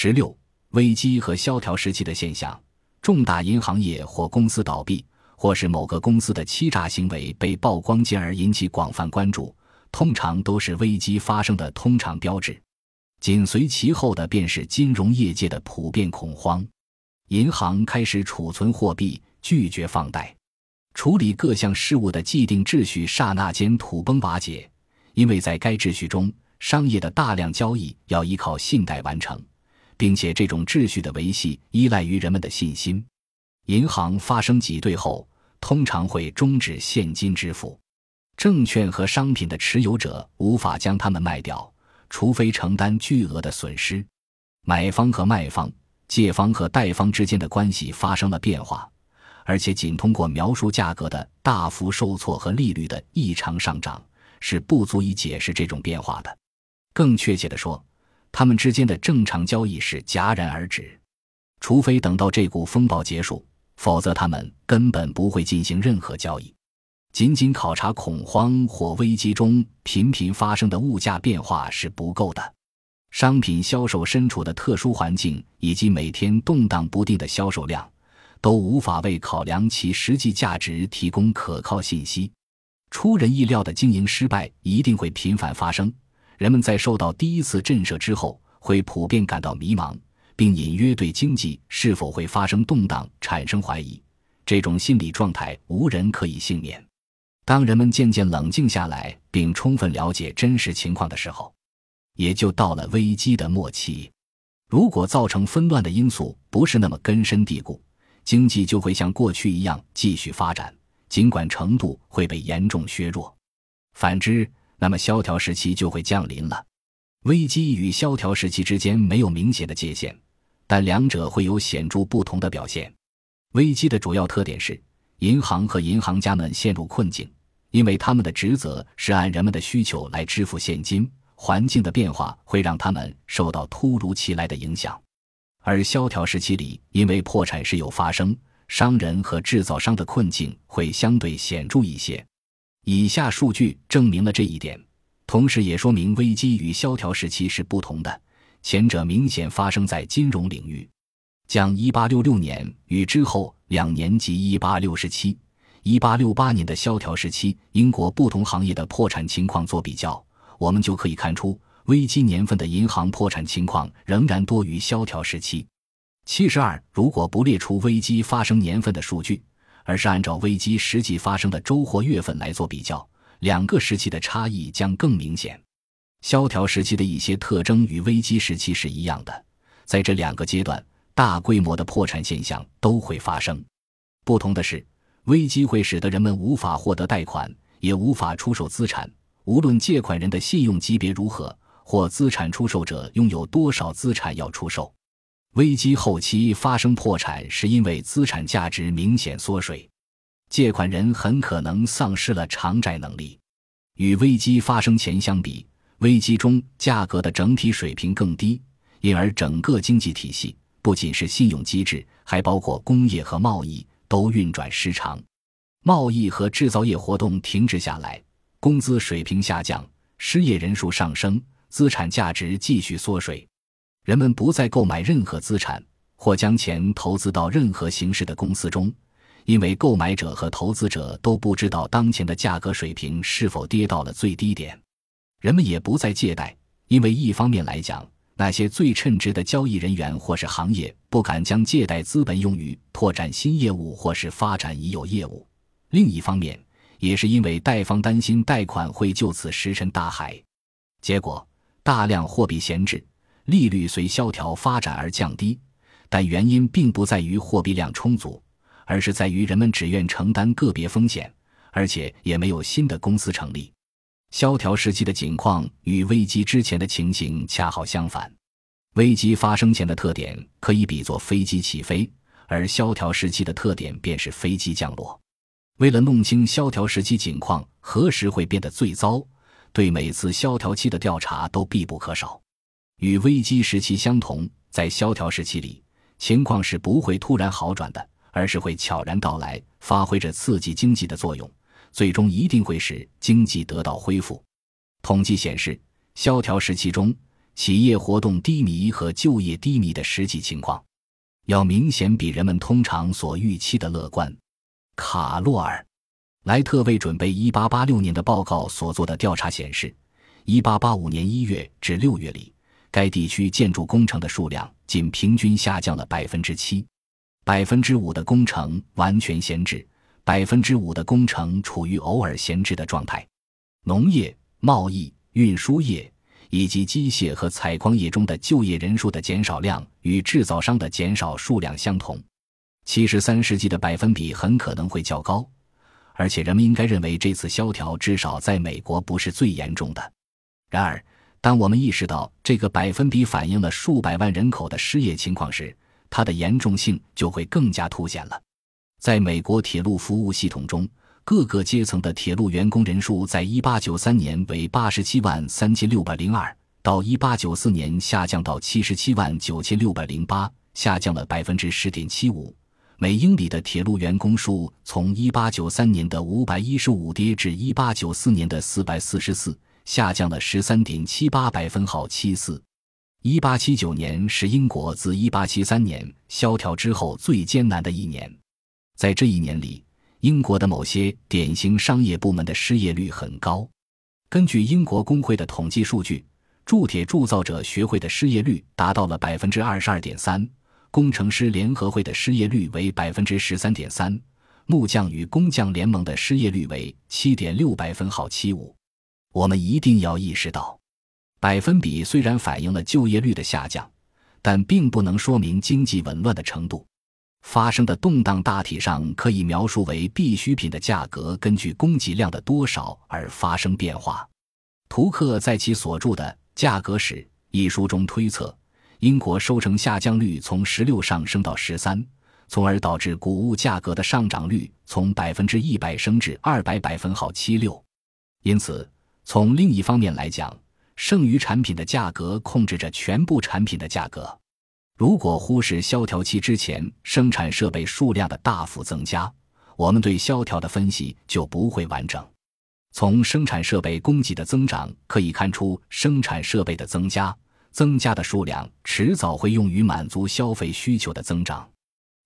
十六、危机和萧条时期的现象：重大银行业或公司倒闭，或是某个公司的欺诈行为被曝光，进而引起广泛关注，通常都是危机发生的通常标志。紧随其后的便是金融业界的普遍恐慌，银行开始储存货币，拒绝放贷，处理各项事务的既定秩序刹那间土崩瓦解，因为在该秩序中，商业的大量交易要依靠信贷完成，并且这种秩序的维系依赖于人们的信心。银行发生挤兑后，通常会终止现金支付，证券和商品的持有者无法将它们卖掉。除非承担巨额的损失，买方和卖方、借方和贷方之间的关系发生了变化，而且仅通过描述价格的大幅受挫和利率的异常上涨是不足以解释这种变化的。更确切地说，他们之间的正常交易是戛然而止，除非等到这股风暴结束，否则他们根本不会进行任何交易。仅仅考察恐慌或危机中频频发生的物价变化是不够的，商品销售身处的特殊环境以及每天动荡不定的销售量，都无法为考量其实际价值提供可靠信息。出人意料的经营失败一定会频繁发生，人们在受到第一次震慑之后，会普遍感到迷茫，并隐约对经济是否会发生动荡产生怀疑。这种心理状态无人可以幸免。当人们渐渐冷静下来，并充分了解真实情况的时候，也就到了危机的末期。如果造成纷乱的因素不是那么根深蒂固，经济就会像过去一样继续发展，尽管程度会被严重削弱。反之，那么萧条时期就会降临了。危机与萧条时期之间没有明显的界限，但两者会有显著不同的表现。危机的主要特点是银行和银行家们陷入困境。因为他们的职责是按人们的需求来支付现金，环境的变化会让他们受到突如其来的影响。而萧条时期里，因为破产时有发生，商人和制造商的困境会相对显著一些。以下数据证明了这一点，同时也说明危机与萧条时期是不同的。前者明显发生在金融领域，将1866年与之后两年及1867。一八六八年的萧条时期，英国不同行业的破产情况做比较，我们就可以看出，危机年份的银行破产情况仍然多于萧条时期。七十二，如果不列出危机发生年份的数据，而是按照危机实际发生的周或月份来做比较，两个时期的差异将更明显。萧条时期的一些特征与危机时期是一样的，在这两个阶段，大规模的破产现象都会发生。不同的是。危机会使得人们无法获得贷款，也无法出售资产，无论借款人的信用级别如何，或资产出售者拥有多少资产要出售。危机后期发生破产，是因为资产价值明显缩水，借款人很可能丧失了偿债能力。与危机发生前相比，危机中价格的整体水平更低，因而整个经济体系不仅是信用机制，还包括工业和贸易。都运转失常，贸易和制造业活动停滞下来，工资水平下降，失业人数上升，资产价值继续缩水，人们不再购买任何资产或将钱投资到任何形式的公司中，因为购买者和投资者都不知道当前的价格水平是否跌到了最低点。人们也不再借贷，因为一方面来讲。那些最称职的交易人员或是行业不敢将借贷资本用于拓展新业务或是发展已有业务。另一方面，也是因为贷方担心贷款会就此石沉大海。结果，大量货币闲置，利率随萧条发展而降低。但原因并不在于货币量充足，而是在于人们只愿承担个别风险，而且也没有新的公司成立。萧条时期的景况与危机之前的情形恰好相反。危机发生前的特点可以比作飞机起飞，而萧条时期的特点便是飞机降落。为了弄清萧条时期景况何时会变得最糟，对每次萧条期的调查都必不可少。与危机时期相同，在萧条时期里，情况是不会突然好转的，而是会悄然到来，发挥着刺激经济的作用。最终一定会使经济得到恢复。统计显示，萧条时期中，企业活动低迷和就业低迷的实际情况，要明显比人们通常所预期的乐观。卡洛尔·莱特为准备1886年的报告所做的调查显示，1885年1月至6月里，该地区建筑工程的数量仅平均下降了百分之七，百分之五的工程完全闲置，百分之五的工程处于偶尔闲置的状态。农业、贸易、运输业以及机械和采矿业中的就业人数的减少量与制造商的减少数量相同。七十三世纪的百分比很可能会较高，而且人们应该认为这次萧条至少在美国不是最严重的。然而，当我们意识到这个百分比反映了数百万人口的失业情况时，它的严重性就会更加凸显了。在美国铁路服务系统中，各个阶层的铁路员工人数在一八九三年为八十七万三千六百零二，到一八九四年下降到七十七万九千六百零八，下降了百分之十点七五。每英里的铁路员工数从1893年的515跌至1894年的444，下降了13.78百分号七四。1879年是英国自1873年萧条之后最艰难的一年，在这一年里，英国的某些典型商业部门的失业率很高。根据英国工会的统计数据，铸铁铸造者学会的失业率达到了百分之二十二点三。工程师联合会的失业率为百分之十三点三，木匠与工匠联盟的失业率为七点六百分号七五。我们一定要意识到，百分比虽然反映了就业率的下降，但并不能说明经济紊乱的程度。发生的动荡大体上可以描述为必需品的价格根据供给量的多少而发生变化。图克在其所著的《价格史》一书中推测。英国收成下降率从十六上升到十三，从而导致谷物价格的上涨率从百分之一百升至二百百分号七六。因此，从另一方面来讲，剩余产品的价格控制着全部产品的价格。如果忽视萧条期之前生产设备数量的大幅增加，我们对萧条的分析就不会完整。从生产设备供给的增长可以看出，生产设备的增加。增加的数量迟早会用于满足消费需求的增长。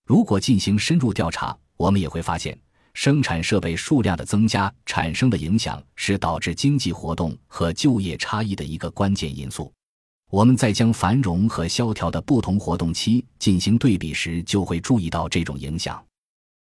如果进行深入调查，我们也会发现，生产设备数量的增加产生的影响是导致经济活动和就业差异的一个关键因素。我们在将繁荣和萧条的不同活动期进行对比时，就会注意到这种影响。